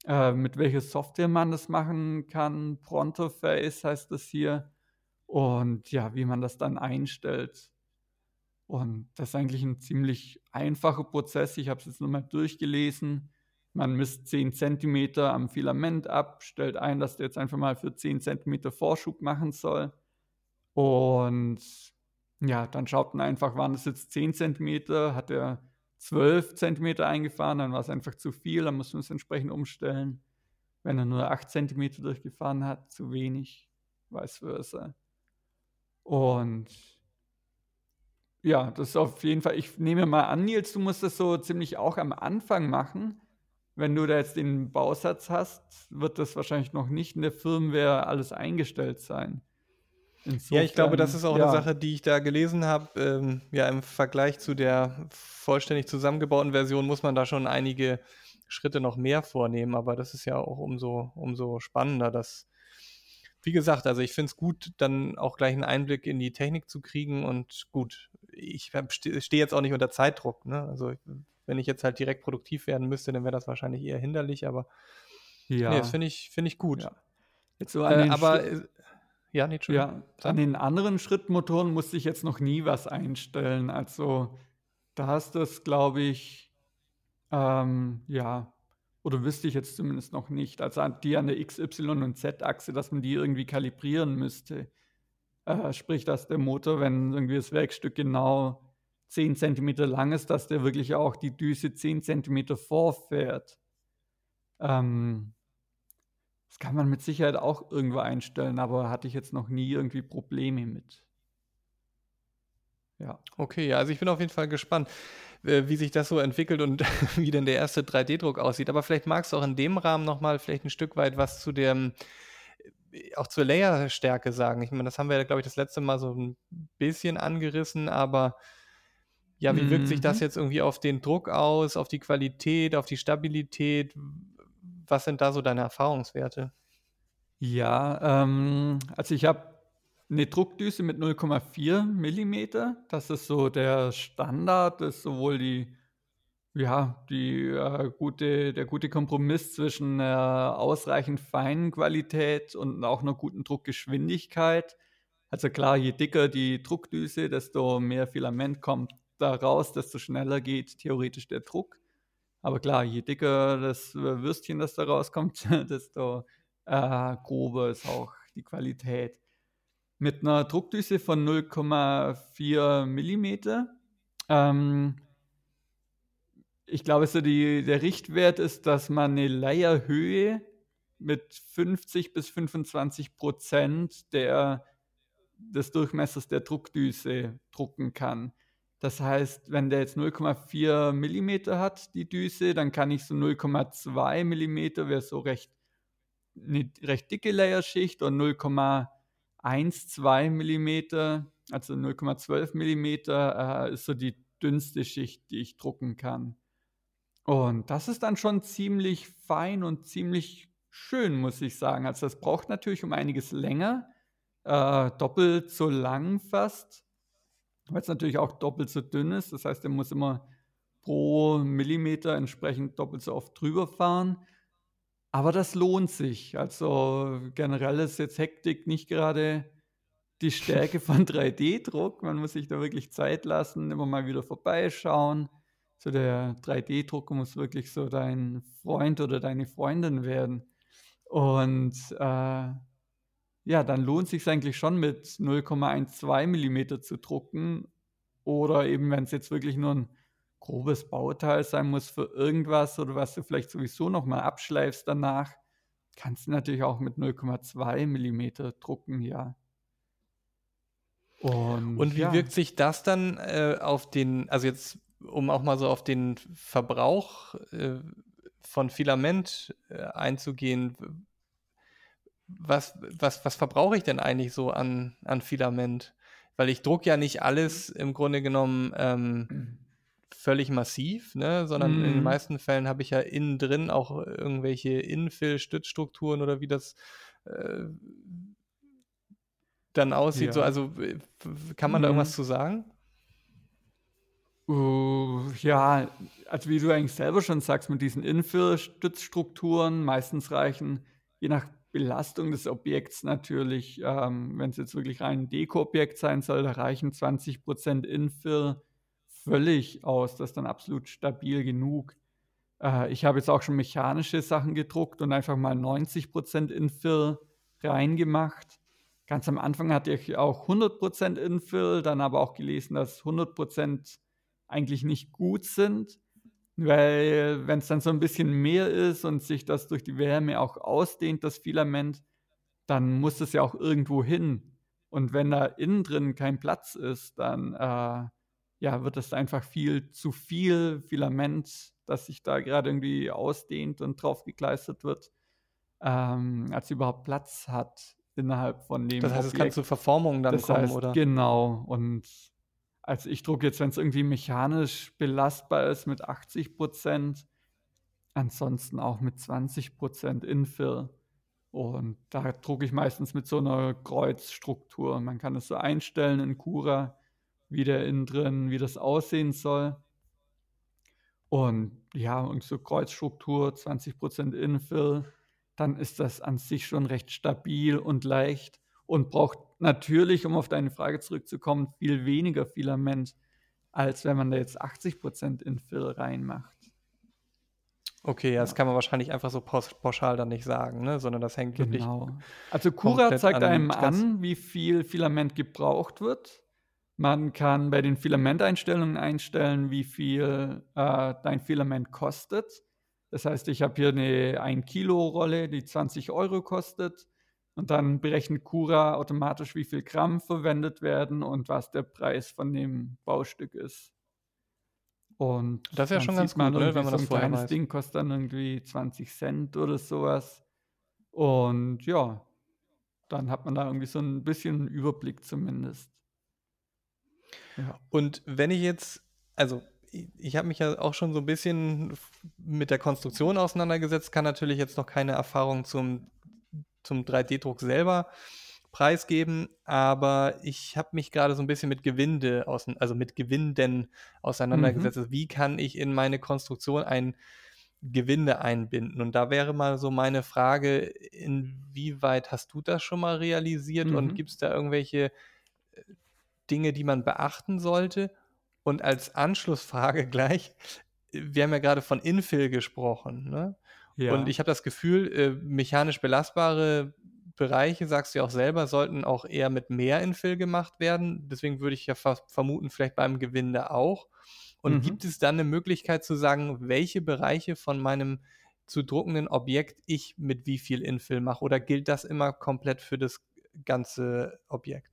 äh, mit welcher Software man das machen kann. Prontoface heißt das hier. Und ja, wie man das dann einstellt. Und das ist eigentlich ein ziemlich einfacher Prozess. Ich habe es jetzt nochmal durchgelesen. Man misst 10 cm am Filament ab, stellt ein, dass der jetzt einfach mal für 10 cm Vorschub machen soll. Und ja, dann schaut man einfach, waren es jetzt 10 cm, hat er 12 cm eingefahren, dann war es einfach zu viel, dann muss man es entsprechend umstellen. Wenn er nur 8 cm durchgefahren hat, zu wenig, vice versa. Und ja, das ist auf jeden Fall, ich nehme mal an, Nils, du musst das so ziemlich auch am Anfang machen, wenn du da jetzt den Bausatz hast, wird das wahrscheinlich noch nicht in der Firmware alles eingestellt sein. Insofern, ja, ich glaube, das ist auch ja. eine Sache, die ich da gelesen habe. Ähm, ja, im Vergleich zu der vollständig zusammengebauten Version muss man da schon einige Schritte noch mehr vornehmen, aber das ist ja auch umso, umso spannender, dass, wie gesagt, also ich finde es gut, dann auch gleich einen Einblick in die Technik zu kriegen und gut, ich stehe jetzt auch nicht unter Zeitdruck, ne? Also wenn ich jetzt halt direkt produktiv werden müsste, dann wäre das wahrscheinlich eher hinderlich, aber ja. nee, das finde ich, find ich gut. Ja. Jetzt so äh, aber Schritt, ja, nee, ja, an den anderen Schrittmotoren musste ich jetzt noch nie was einstellen. Also da hast du es, glaube ich, ähm, ja, Oder wüsste ich jetzt zumindest noch nicht. Also die an der X, Y und Z-Achse, dass man die irgendwie kalibrieren müsste. Äh, sprich, dass der Motor, wenn irgendwie das Werkstück genau 10 cm lang ist, dass der wirklich auch die Düse 10 cm vorfährt. Ähm, das kann man mit Sicherheit auch irgendwo einstellen, aber hatte ich jetzt noch nie irgendwie Probleme mit. Ja. Okay, ja, also ich bin auf jeden Fall gespannt, äh, wie sich das so entwickelt und wie denn der erste 3D-Druck aussieht. Aber vielleicht magst du auch in dem Rahmen nochmal vielleicht ein Stück weit was zu dem, äh, auch zur Layerstärke sagen. Ich meine, das haben wir, glaube ich, das letzte Mal so ein bisschen angerissen, aber ja, wie wirkt sich das mhm. jetzt irgendwie auf den Druck aus, auf die Qualität, auf die Stabilität? Was sind da so deine Erfahrungswerte? Ja, ähm, also ich habe eine Druckdüse mit 0,4 Millimeter. Das ist so der Standard, das ist sowohl die, ja, die äh, gute, der gute Kompromiss zwischen äh, ausreichend feinen Qualität und auch einer guten Druckgeschwindigkeit. Also klar, je dicker die Druckdüse, desto mehr Filament kommt da raus, desto schneller geht theoretisch der Druck. Aber klar, je dicker das Würstchen, das da rauskommt, desto äh, grober ist auch die Qualität mit einer Druckdüse von 0,4 mm. Ähm, ich glaube, so die, der Richtwert ist, dass man eine Leierhöhe mit 50 bis 25 Prozent der, des Durchmessers der Druckdüse drucken kann. Das heißt, wenn der jetzt 0,4 mm hat, die Düse, dann kann ich so 0,2 mm, wäre so recht, eine recht dicke Layerschicht und 0,5 1, 2 mm, also 0,12 mm, äh, ist so die dünnste Schicht, die ich drucken kann. Und das ist dann schon ziemlich fein und ziemlich schön, muss ich sagen. Also das braucht natürlich um einiges länger, äh, doppelt so lang fast, weil es natürlich auch doppelt so dünn ist. Das heißt, er muss immer pro Millimeter entsprechend doppelt so oft drüber fahren. Aber das lohnt sich. Also generell ist jetzt Hektik nicht gerade die Stärke von 3D-Druck. Man muss sich da wirklich Zeit lassen, immer mal wieder vorbeischauen. So der 3D-Drucker muss wirklich so dein Freund oder deine Freundin werden. Und äh, ja, dann lohnt sich eigentlich schon mit 0,12 mm zu drucken. Oder eben, wenn es jetzt wirklich nur ein grobes Bauteil sein muss für irgendwas oder was du vielleicht sowieso nochmal abschleifst danach, kannst du natürlich auch mit 0,2 mm drucken, ja. Und, Und wie ja. wirkt sich das dann äh, auf den, also jetzt, um auch mal so auf den Verbrauch äh, von Filament äh, einzugehen, was, was, was verbrauche ich denn eigentlich so an, an Filament? Weil ich drucke ja nicht alles im Grunde genommen ähm, völlig massiv, ne? sondern mm. in den mhm. meisten Fällen habe ich ja innen drin auch irgendwelche Infill-Stützstrukturen oder wie das äh, dann aussieht. Ja. So, also kann man mm. da irgendwas mhm. zu sagen? Uh, ja, also wie du eigentlich selber schon sagst, mit diesen Infill-Stützstrukturen meistens reichen, je nach Belastung des Objekts natürlich, ähm, wenn es jetzt wirklich rein ein Deko-Objekt sein soll, da reichen 20% Infill völlig aus. Das ist dann absolut stabil genug. Äh, ich habe jetzt auch schon mechanische Sachen gedruckt und einfach mal 90% Infill reingemacht. Ganz am Anfang hatte ich auch 100% Infill, dann aber auch gelesen, dass 100% eigentlich nicht gut sind, weil wenn es dann so ein bisschen mehr ist und sich das durch die Wärme auch ausdehnt, das Filament, dann muss es ja auch irgendwo hin. Und wenn da innen drin kein Platz ist, dann äh, ja, wird es einfach viel zu viel Filament, das sich da gerade irgendwie ausdehnt und drauf gekleistert wird, ähm, als überhaupt Platz hat innerhalb von dem. Das heißt, Objekt. es kann zu Verformungen dann das kommen, heißt, oder? Genau. Und also ich drucke jetzt, wenn es irgendwie mechanisch belastbar ist, mit 80 Prozent, ansonsten auch mit 20 Prozent Infill. Und da drucke ich meistens mit so einer Kreuzstruktur. Man kann es so einstellen in Cura wie der innen drin, wie das aussehen soll. Und ja, und so Kreuzstruktur, 20% Infill, dann ist das an sich schon recht stabil und leicht und braucht natürlich, um auf deine Frage zurückzukommen, viel weniger Filament, als wenn man da jetzt 80% Infill reinmacht. Okay, ja, das kann man wahrscheinlich einfach so pauschal dann nicht sagen, ne? sondern das hängt wirklich Genau. Also Cura zeigt einem an, wie viel Filament gebraucht wird. Man kann bei den Filamenteinstellungen einstellen, wie viel äh, dein Filament kostet. Das heißt, ich habe hier eine 1 Kilo Rolle, die 20 Euro kostet. Und dann berechnet Cura automatisch, wie viel Gramm verwendet werden und was der Preis von dem Baustück ist. Und Das ist ja schon ganz gut, ne, wenn man so das ein vorher kleines weiß. Ding kostet dann irgendwie 20 Cent oder sowas. Und ja, dann hat man da irgendwie so ein bisschen Überblick zumindest. Ja. Und wenn ich jetzt, also ich, habe mich ja auch schon so ein bisschen mit der Konstruktion auseinandergesetzt, kann natürlich jetzt noch keine Erfahrung zum, zum 3D-Druck selber preisgeben, aber ich habe mich gerade so ein bisschen mit Gewinde, ausein- also mit Gewinden auseinandergesetzt. Mhm. Also wie kann ich in meine Konstruktion ein Gewinde einbinden? Und da wäre mal so meine Frage, inwieweit hast du das schon mal realisiert und Mhm. gibt es da irgendwelche Dinge, die man beachten sollte? Und als Anschlussfrage gleich, wir haben ja gerade von Infill gesprochen, ne? Und Ja. ich habe das Gefühl, äh, mechanisch belastbare Bereiche, sagst du ja auch selber, sollten auch eher mit mehr Infill gemacht werden. Deswegen würde ich ja vermuten, vielleicht beim Gewinde auch. Und Mhm. gibt es dann eine Möglichkeit zu sagen, welche Bereiche von meinem zu druckenden Objekt ich mit wie viel Infill mache? Oder gilt das immer komplett für das ganze Objekt?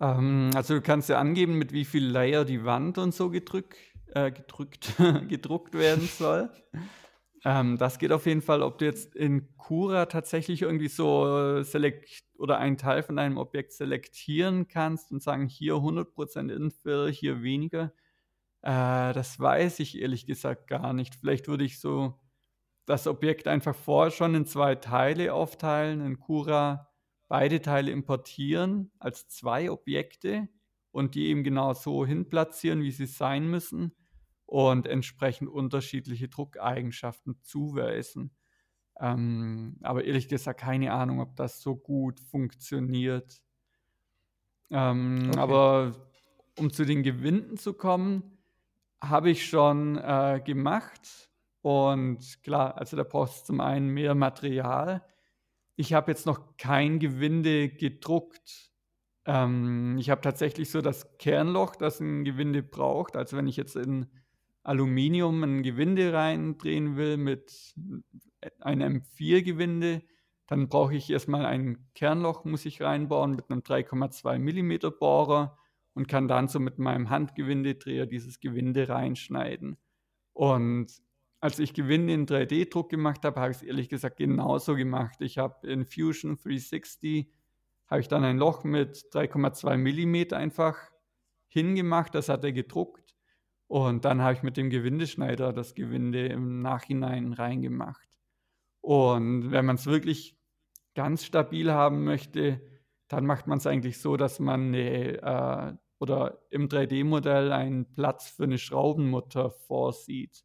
Ähm, also du kannst ja angeben, mit wie viel Layer die Wand und so gedrück, äh, gedrückt, gedruckt werden soll. Ähm, das geht auf jeden Fall, ob du jetzt in Cura tatsächlich irgendwie so selekt oder einen Teil von deinem Objekt selektieren kannst und sagen, hier 100% Infill, hier weniger. Äh, das weiß ich ehrlich gesagt gar nicht. Vielleicht würde ich so das Objekt einfach vorher schon in zwei Teile aufteilen, in Cura beide Teile importieren als zwei Objekte und die eben genau so hinplatzieren, wie sie sein müssen und entsprechend unterschiedliche Druckeigenschaften zuweisen. Ähm, aber ehrlich gesagt, keine Ahnung, ob das so gut funktioniert. Ähm, Okay. aber um zu den Gewinden zu kommen, habe ich schon äh, gemacht. Und klar, also da brauchst du zum einen mehr Material. Ich habe jetzt noch kein Gewinde gedruckt. Ähm, ich habe tatsächlich so das Kernloch, das ein Gewinde braucht. Also wenn ich jetzt in Aluminium ein Gewinde reindrehen will mit einem M4-Gewinde, dann brauche ich erstmal ein Kernloch, muss ich reinbauen mit einem 3,2 mm Bohrer und kann dann so mit meinem Handgewindedreher dieses Gewinde reinschneiden. Und als ich Gewinde in 3D-Druck gemacht habe, habe ich es ehrlich gesagt genauso gemacht. Ich habe in Fusion 360 habe ich dann ein Loch mit 3,2 mm einfach hingemacht, das hat er gedruckt. Und dann habe ich mit dem Gewindeschneider das Gewinde im Nachhinein reingemacht. Und wenn man es wirklich ganz stabil haben möchte, dann macht man es eigentlich so, dass man eine, äh, oder im 3D-Modell einen Platz für eine Schraubenmutter vorsieht.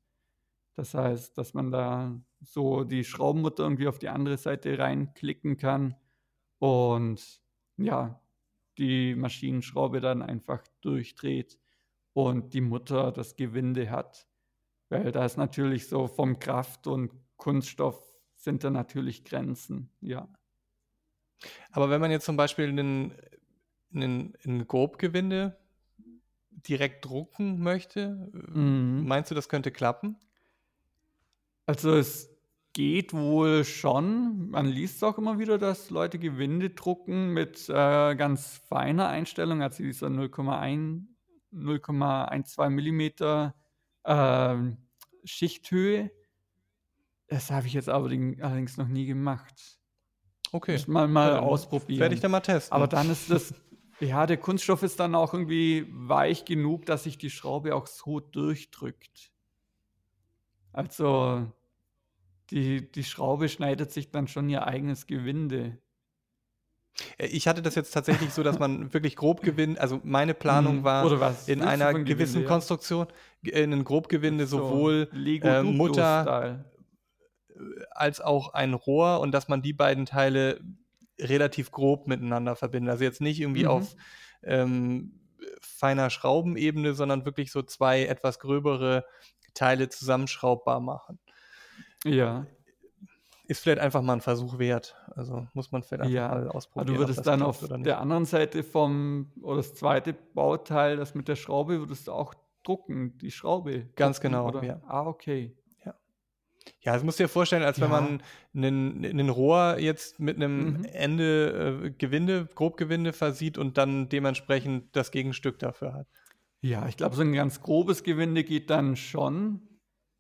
Das heißt, dass man da so die Schraubenmutter irgendwie auf die andere Seite reinklicken kann und ja, die Maschinenschraube dann einfach durchdreht und die Mutter das Gewinde hat. Weil da ist natürlich so vom Kraft und Kunststoff sind da natürlich Grenzen, ja. Aber wenn man jetzt zum Beispiel einen, einen, ein Grobgewinde direkt drucken möchte, Mhm. meinst du, das könnte klappen? Also es geht wohl schon. Man liest auch immer wieder, dass Leute Gewinde drucken mit äh, ganz feiner Einstellung, also dieser 0,1, 0,12 Millimeter ähm, Schichthöhe. Das habe ich jetzt allerdings noch nie gemacht. Okay. Man Ja, mal dann Werde ich ausprobieren. dann mal testen. Aber dann ist das, ja, der Kunststoff ist dann auch irgendwie weich genug, dass sich die Schraube auch so durchdrückt. Also die, die Schraube schneidet sich dann schon ihr eigenes Gewinde. Äh, Ich hatte das jetzt tatsächlich so, dass man wirklich Grobgewinde, also meine Planung Mhm. war in willst einer Gewinde, gewissen ja? Konstruktion, äh, ein Grobgewinde So sowohl äh, Mutter Style. als auch ein Rohr und dass man die beiden Teile relativ grob miteinander verbindet. Also jetzt nicht irgendwie Mhm. auf ähm, feiner Schraubenebene, sondern wirklich so zwei etwas gröbere Teile zusammenschraubbar machen. Ja. Ist vielleicht einfach mal ein Versuch wert. Also muss man vielleicht einfach Ja, mal aber du ausprobieren, ob würdest dann auf der anderen Seite vom oder das zweite Bauteil, das mit der Schraube, würdest du auch drucken, die Schraube Ganz drucken, genau, oder? ja. Ah, okay. Ja. Ja, das musst du dir vorstellen, als wenn Ja. man 'nen 'nen Rohr jetzt mit 'nem Mhm. Ende, äh, Gewinde Grobgewinde versieht und dann dementsprechend das Gegenstück dafür hat. Ja, ich glaube, so 'n ganz grobes Gewinde geht dann schon.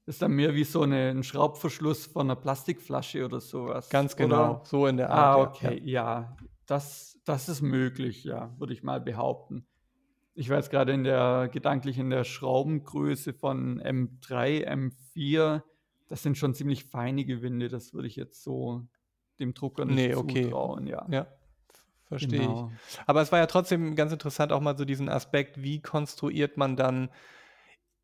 Ist dann mehr wie so 'ne 'n Schraubverschluss von 'ner Plastikflasche oder so was, Ganz oder? genau, so in der Ah, Art, ja, ja. okay, ja. Das das ist möglich, ja, würde ich mal behaupten. Ich war jetzt grade in der gedanklich in der Schraubengröße von M3, M4. Das sind schon ziemlich feine Gewinde. Das würde ich jetzt so dem Drucker nicht Ne, okay. zutrauen, ja. Ja, verstehe ich. Genau. Aber es war ja trotzdem ganz interessant, auch mal so diesen Aspekt, wie konstruiert man dann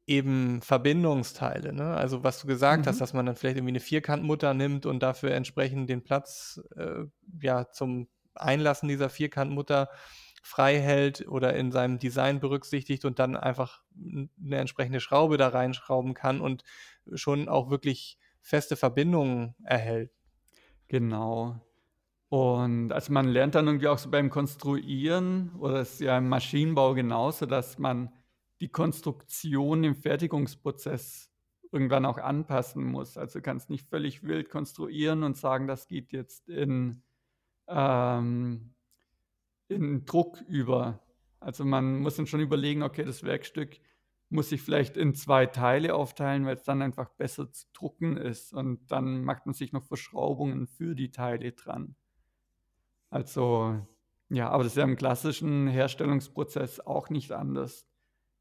eben Verbindungsteile, ne? Also, was du gesagt hast, Mhm. dass man dann vielleicht irgendwie 'ne Vierkantmutter nimmt und dafür entsprechend den Platz, äh, ja, zum Einlassen dieser Vierkantmutter frei hält oder in seinem Design berücksichtigt und dann einfach 'n 'ne entsprechende Schraube da reinschrauben kann und schon auch wirklich feste Verbindungen erhält. Genau. Und also, man lernt dann irgendwie auch so beim Konstruieren oder ist ja im Maschinenbau genauso, dass man die Konstruktion im Fertigungsprozess irgendwann auch anpassen muss. Also, du kannst nicht völlig wild konstruieren und sagen, das geht jetzt in ähm, in Druck über. Also, man muss dann schon überlegen: „Okay, das Werkstück muss ich vielleicht in 2 Teile aufteilen, weil's dann einfach besser zu drucken ist.“ Und dann macht man sich noch Verschraubungen für die Teile dran. Also, ja, aber das ist ja im klassischen Herstellungsprozess auch nicht anders.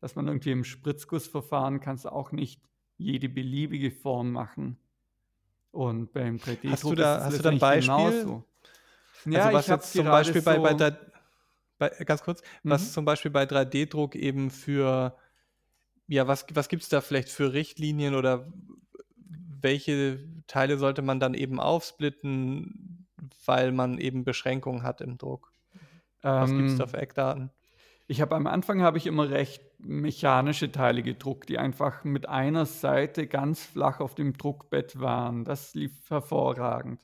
Dass man irgendwie im Spritzgussverfahren kannst du auch nicht jede beliebige Form machen. Und beim Hast du 3D-Druck ist da es hast du da Beispiel? genauso. Also, Ja, was ich habe jetzt zum Beispiel bei bei so drei bei ganz kurz, was Mhm. zum Beispiel bei 3D-Druck eben für ja, was was gibt's da vielleicht für Richtlinien oder welche Teile sollte man dann eben aufsplitten, weil man eben Beschränkungen hat im Druck? Was gibt's da Ähm für Eckdaten? Ich habe am Anfang habe ich immer recht mechanische Teile gedruckt, die einfach mit einer Seite ganz flach auf dem Druckbett waren. Das lief hervorragend.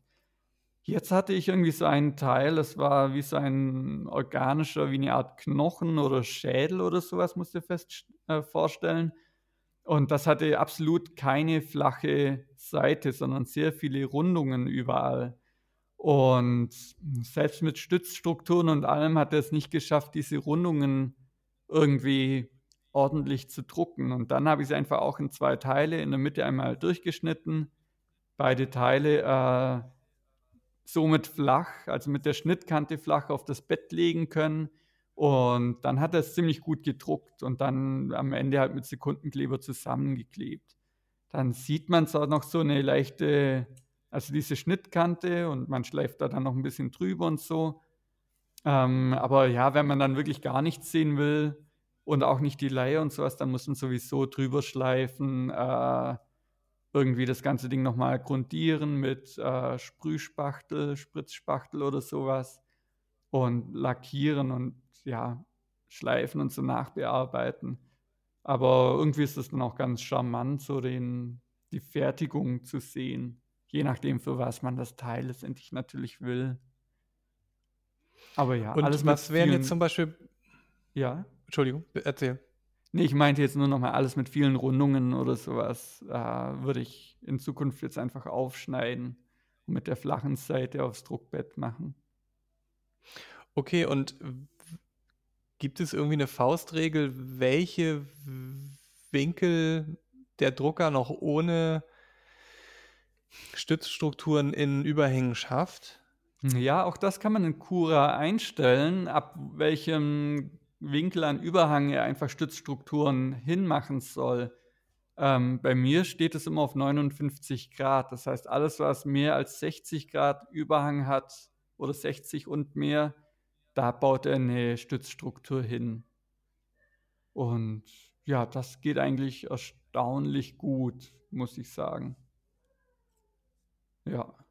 Jetzt hatte ich irgendwie so ein Teil, das war wie so ein organischer wie 'ne Art Knochen oder Schädel oder so was, musst dir fest äh, vorstellen. Und das hatte absolut keine flache Seite, sondern sehr viele Rundungen überall. Und selbst mit Stützstrukturen und allem hat er es nicht geschafft, diese Rundungen irgendwie ordentlich zu drucken. Und dann habe ich sie einfach auch in 2 Teile in der Mitte einmal durchgeschnitten, beide Teile, äh, somit flach, also mit der Schnittkante flach auf das Bett legen können. Und dann hat er's ziemlich gut gedruckt und dann am Ende halt mit Sekundenkleber zusammengeklebt. Dann sieht man zwar noch so 'ne leichte also, diese Schnittkante und man schleift da dann noch 'n bisschen drüber und so. Ähm, aber ja, wenn man dann wirklich gar nichts sehen will und auch nicht die Leier und so was, dann muss man sowieso drüber schleifen, äh, irgendwie das ganze Ding noch mal grundieren mit, äh, Sprühspachtel, Spritzspachtel oder so was und lackieren und ja, schleifen und so nachbearbeiten. Aber irgendwie ist das dann auch ganz charmant, so den die Fertigung zu sehen, je nachdem, für was man das Teil letztendlich natürlich will. Aber ja, alles Und mit was wären jetzt zum vielen Beispiel Ja? Entschuldigung, erzähl. Ne, ich meinte jetzt nur noch mal alles mit vielen Rundungen oder so was, äh, würde ich in Zukunft jetzt einfach aufschneiden und mit der flachen Seite aufs Druckbett machen. Okay, und gibt es irgendwie 'ne Faustregel, welche Winkel der Drucker noch ohne Stützstrukturen in Überhängen schafft? Ja, auch das kann man in Cura einstellen, ab welchem Winkel an Überhang er einfach Stützstrukturen hinmachen soll. Ähm, bei mir steht es immer auf 59 °. Das heißt, alles, was mehr als 60 ° Überhang hat oder 60 und mehr, da baut er 'ne Stützstruktur hin. Und ja, das geht eigentlich erstaunlich gut, muss ich sagen. Ja.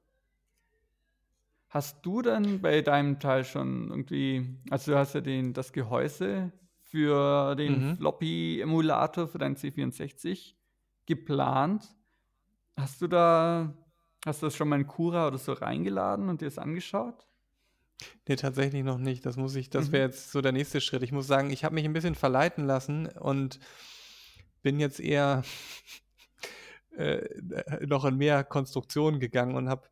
Hast du denn bei deinem Teil schon irgendwie also, du hast ja den das Gehäuse für den Mhm. Floppy-Emulator für deinen C64 geplant. Hast du da hast du das schon mal in Cura oder so reingeladen und dir das angeschaut? Ne, tatsächlich noch nicht. Das muss ich das Mhm. wäre jetzt so der nächste Schritt. Ich muss sagen, ich habe mich 'n bisschen verleiten lassen und bin jetzt eher, äh, noch in mehr Konstruktionen gegangen und habe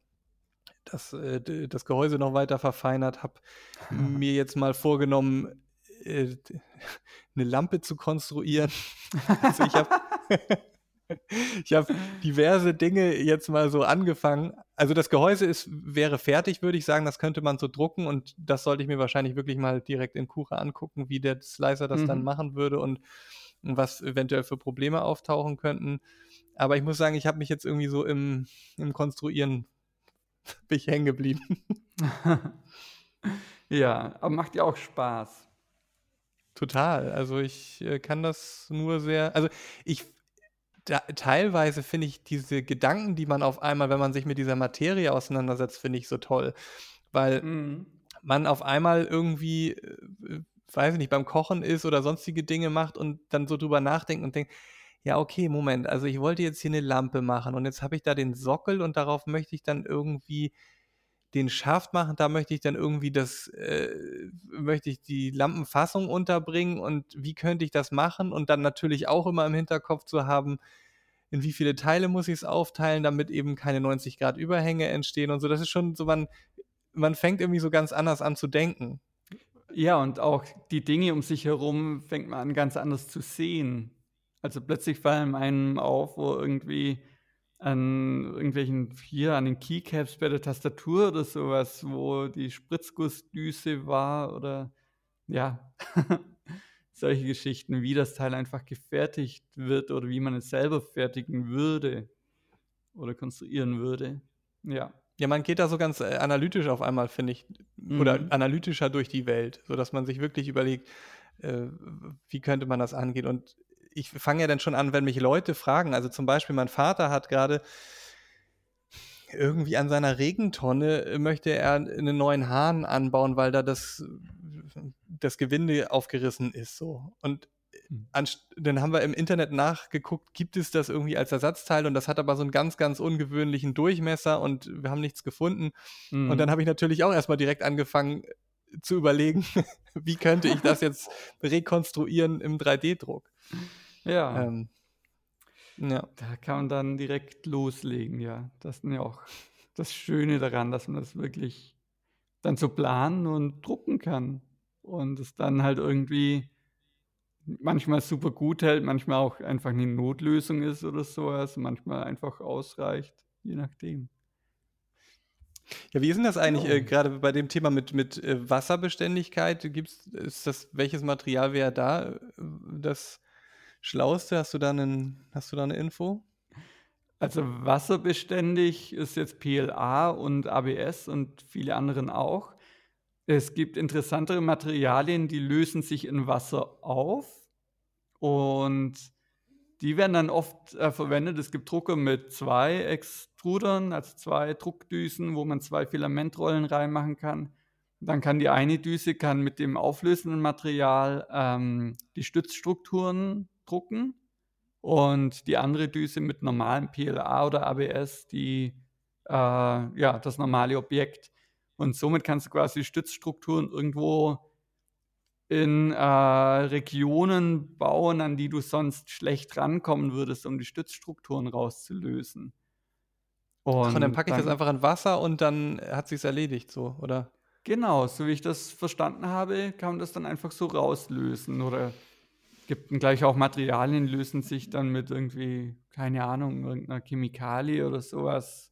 das, äh, das Gehäuse noch weiter verfeinert, habe mir jetzt mal vorgenommen, äh, d 'ne Lampe zu konstruieren. Also, ich habe ich habe diverse Dinge jetzt mal so angefangen. Also, das Gehäuse ist wäre fertig, würde ich sagen. Das könnte man so drucken und das sollte ich mir wahrscheinlich wirklich mal direkt in Cura angucken, wie der Slicer das dann Mhm. machen würde und was eventuell für Probleme auftauchen könnten. Aber ich muss sagen, ich habe mich jetzt irgendwie so im im Konstruieren bin ich hängen geblieben. Ja, aber macht dir auch Spaß? Total. Also, ich, äh, kann das nur sehr also, ich da teilweise finde ich diese Gedanken, die man auf einmal wenn man sich mit dieser Materie auseinandersetzt, finde ich so toll, weil Mhm. man auf einmal irgendwie, äh, weiß ich nicht, beim Kochen ist oder sonstige Dinge macht und dann so drüber nachdenkt und denkt: „Ja, okay, Moment, also, ich wollte jetzt hier 'ne Lampe machen und jetzt habe ich da den Sockel und darauf möchte ich dann irgendwie den Schaft machen. Da möchte ich dann irgendwie das äh, möchte ich die Lampenfassung unterbringen und wie könnte ich das machen?“ Und dann natürlich auch immer im Hinterkopf zu haben: „In wie viele Teile muss ich's aufteilen, damit eben keine 90 Grad Überhänge entstehen“ und so. Das ist schon so man man fängt irgendwie so ganz anders an zu denken. Ja, und auch die Dinge um sich herum fängt man an, ganz anders zu sehen. Also, plötzlich fallen einem auf, wo irgendwie an irgendwelchen hier an den Keycaps bei der Tastatur oder so was, wo die Spritzgussdüse war oder ja, solche Geschichten, wie das Teil einfach gefertigt wird oder wie man es selber fertigen würde oder konstruieren würde. Ja. Ja, man geht da so ganz, äh, analytisch auf einmal, finde ich oder Mhm. analytischer durch die Welt, sodass man sich wirklich überlegt, äh, wie könnte man das angehen? Und ich fange ja dann schon an, wenn mich Leute fragen also, zum Beispiel mein Vater hat grade irgendwie an seiner Regentonne, äh, möchte er 'nen neuen Hahn anbauen, weil da das das Gewinde aufgerissen ist so. Und, Mhm. anst dann haben wir im Internet nachgeguckt, gibt es das irgendwie als Ersatzteil und das hat aber so 'n ganz, ganz ungewöhnlichen Durchmesser und wir haben nichts gefunden. Und dann Mhm. habe ich natürlich auch erst mal direkt angefangen, äh, zu überlegen, wie könnte ich das jetzt rekonstruieren im 3D-Druck? Ja. Ähm, ja. Da kann man dann direkt loslegen, ja. Das ist ja auch das Schöne daran, dass man das wirklich dann so planen und drucken kann und es dann halt irgendwie manchmal super gut hält, manchmal auch einfach 'ne Notlösung ist oder so was, manchmal einfach ausreicht, je nachdem. Ja, wie ist 'n das eigentlich, äh, Ja. grade bei dem Thema mit mit, äh, Wasserbeständigkeit? Gibt's ist das welches Material wäre da, äh, das Schlauste? Hast du da 'nen hast du da 'ne Info? Also, wasserbeständig ist jetzt PLA und ABS und viele anderen auch. Es gibt interessantere Materialien, die lösen sich in Wasser auf und die werden dann oft, äh, verwendet. Es gibt Drucker mit 2 Extrudern, also 2 Druckdüsen, wo man 2 Filamentrollen reinmachen kann. Dann kann die eine Düse kann mit dem auflösenden Material, ähm, die Stützstrukturen drucken und die andere Düse mit normalem PLA oder ABS, die äh, ja, das normale Objekt. Und somit kannst du quasi Stützstrukturen irgendwo in, äh, Regionen bauen, an die du sonst schlecht rankommen würdest, um die Stützstrukturen rauszulösen. Ach, und dann Und packe ich das dann einfach in Wasser und dann hat sich's erledigt so, oder? Genau, so wie ich das verstanden habe, kann man das dann einfach so rauslösen oder gibt gleich auch Materialien, lösen sich dann mit irgendwie, keine Ahnung, irgend 'ner Chemikalie oder so was,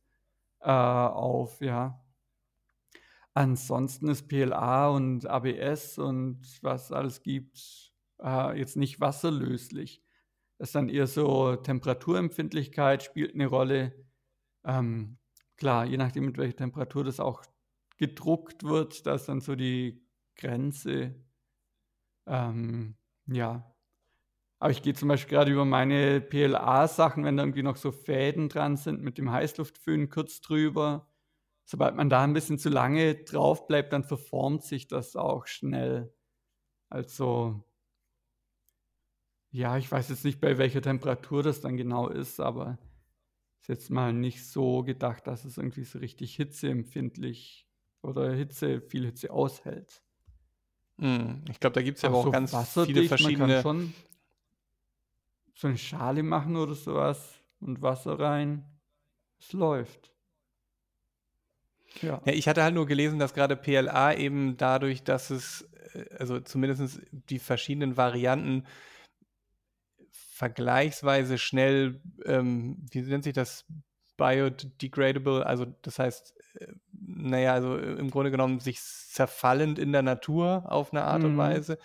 äh, auf, ja. Ansonsten ist PLA und ABS und was alles gibt, äh, jetzt nicht wasserlöslich. Ist dann eher so Temperaturempfindlichkeit spielt 'ne Rolle. Ähm, klar, je nachdem, mit welcher Temperatur das auch gedruckt wird, da ist dann so die Grenze. Ähm, ja. Aber ich gehe zum Beispiel grade über meine PLA-Sachen, wenn da irgendwie noch so Fäden dran sind mit dem Heißluftföhn kurz drüber. Sobald man da 'n bisschen zu lange drauf bleibt, dann verformt sich das auch schnell. Also Ja, ich weiß jetzt nicht, bei welcher Temperatur das dann genau ist, aber ist jetzt mal nicht so gedacht, dass es irgendwie so richtig hitzeempfindlich oder Hitze viel Hitze aushält. Mhm. Ich glaube, da gibt's ja Aber auch so ganz viele verschiedene so 'ne Schale machen oder so was und Wasser rein. Es läuft. Ja. Ja, ich hatte halt nur gelesen, dass gerade PLA eben dadurch, dass es, äh, also zumindest die verschiedenen Varianten vergleichsweise schnell, ähm, wie nennt sich das, biodegradable, also das heißt, äh, naja, also im Grunde genommen sich zerfallend in der Natur auf eine Art und Mhm. Weise,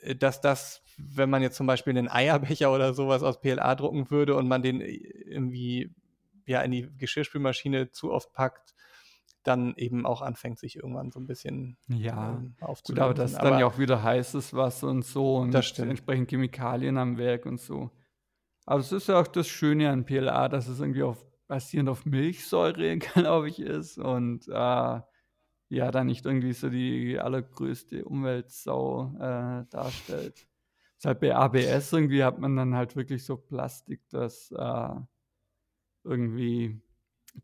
äh, dass das, wenn man jetzt zum Beispiel einen Eierbecher oder sowas aus PLA drucken würde und man den äh, irgendwie ja in die Geschirrspülmaschine zu oft packt, dann eben auch anfängt, sich irgendwann so ein bisschen Ja, ähm, gut, aber das ist dann ja Aber auch wieder heißes Wasser und so und entsprechend Chemikalien am Werk und so. Aber es ist ja auch das Schöne an PLA, dass es irgendwie auf basierend auf Milchsäure, glaube ich, ist und, äh, ja, dann nicht irgendwie so die allergrößte Umweltsau, äh, darstellt. Ist halt bei ABS irgendwie hat man dann halt wirklich so Plastik, das, äh, irgendwie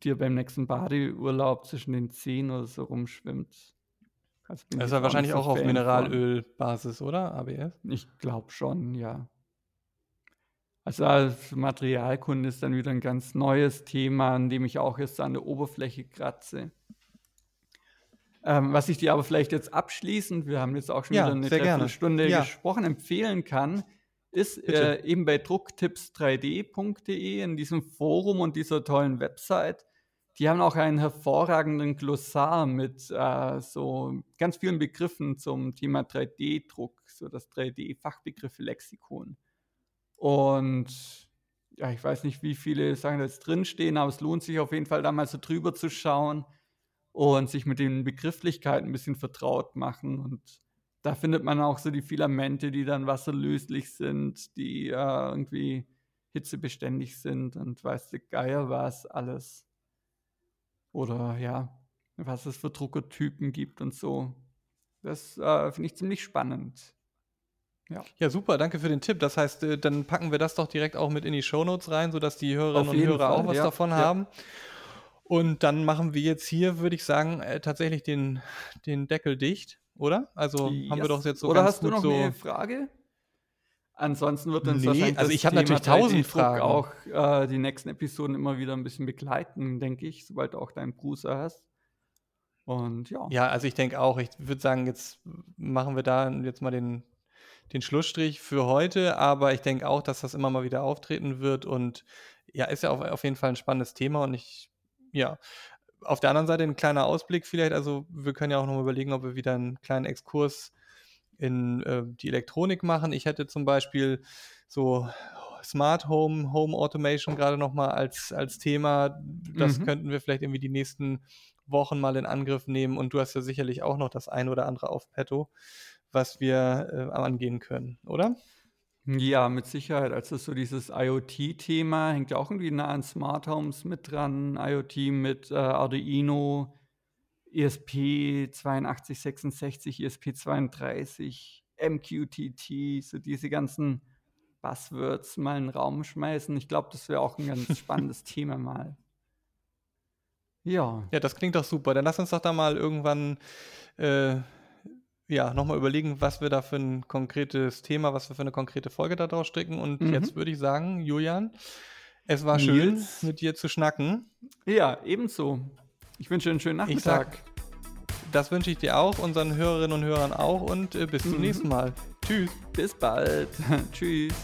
dir beim nächsten Badeurlaub zwischen den Zehen oder so rumschwimmt. Also, Das ist jetzt ja wahrscheinlich auch auf. Mineralölbasis, oder? ABS? Ich glaube schon, ja. Also, als Materialkunde ist dann wieder 'n ganz neues Thema, an dem ich auch erst an der Oberfläche kratze. Ähm, was ich dir aber vielleicht jetzt abschließend wir haben jetzt auch schon wieder Ja, 'ne sehr gerne. Dreiviertelstunde Ja. gesprochen, empfehlen kann, ist, äh, eben bei drucktips3d.de in diesem Forum und dieser tollen Website. Die haben auch einen hervorragenden Glossar mit, äh, so ganz vielen Begriffen zum Thema 3D-Druck, so das 3D-Fachbegriffe-Lexikon. Und ja, ich weiß nicht, wie viele Sachen da jetzt drinstehen, aber es lohnt sich auf jeden Fall, da mal so drüber zu schauen und sich mit den Begrifflichkeiten 'n bisschen vertraut machen. Und da findet man auch so die Filamente, die dann wasserlöslich sind, die, äh, irgendwie hitzebeständig sind und weiß der Geier was alles. Oder ja, was es für Druckertypen gibt und so. Das, äh, finde ich ziemlich spannend. Ja. Ja, super, danke für den Tipp. Das heißt, äh, dann packen wir das doch direkt auch mit in die Shownotes rein, sodass die Hörerinnen und Hörer auch Fall, was ja, davon ja. haben. Und dann machen wir jetzt hier, würde ich sagen, äh, tatsächlich den den Deckel dicht, oder? Also, haben wir doch Yes. jetzt so Oder hast du noch so 'ne Frage? Ansonsten wird uns Ne, wahrscheinlich also ich habe natürlich 1000 3D-Druck Fragen. auch, äh, die nächsten Episoden immer wieder 'n bisschen begleiten, denke ich, sobald du auch deinen Bruder hast. Und ja. Ja, also ich denke auch, ich würde sagen, jetzt machen wir da jetzt mal den den Schlussstrich für heute, aber ich denke auch, dass das immer mal wieder auftreten wird und ja, ist ja auf auf jeden Fall 'n spannendes Thema und ich ja. Auf der anderen Seite 'n kleiner Ausblick vielleicht, also wir können ja auch noch mal überlegen, ob wir wieder 'n kleinen Exkurs in, äh, die Elektronik machen. Ich hätte zum Beispiel so Smart Home, Home Automation grade noch mal als als Thema. Das Mhm. könnten wir vielleicht irgendwie die nächsten Wochen mal in Angriff nehmen und du hast ja sicherlich auch noch das ein oder andere auf petto, was wir, äh, angehen können, oder? Ja, mit Sicherheit. Also, so dieses IoT-Thema hängt ja auch irgendwie nah an Smart Homes mit dran. IoT mit, äh, Arduino, ESP8266, ESP32, MQTT, so diese ganzen Buzzwords mal in 'n Raum schmeißen. Ich glaube, das wäre auch 'n ganz spannendes Thema mal. Ja. Ja, das klingt doch super. Dann lass uns doch da mal irgendwann, äh, ja, noch mal überlegen, was wir da für 'n konkretes Thema was wir für 'ne konkrete Folge da draus stricken. Und jetzt Mhm. würde ich sagen, Julian, es war schön, Nils. mit dir zu schnacken. Ja, ebenso. Ich wünsche dir 'n schönen Ich sage, Nachmittag. das wünsche ich dir auch, unseren Hörerinnen und Hörern auch und, äh, bis zum Mhm. nächsten Mal. Tschüss. Bis bald. Tschüss.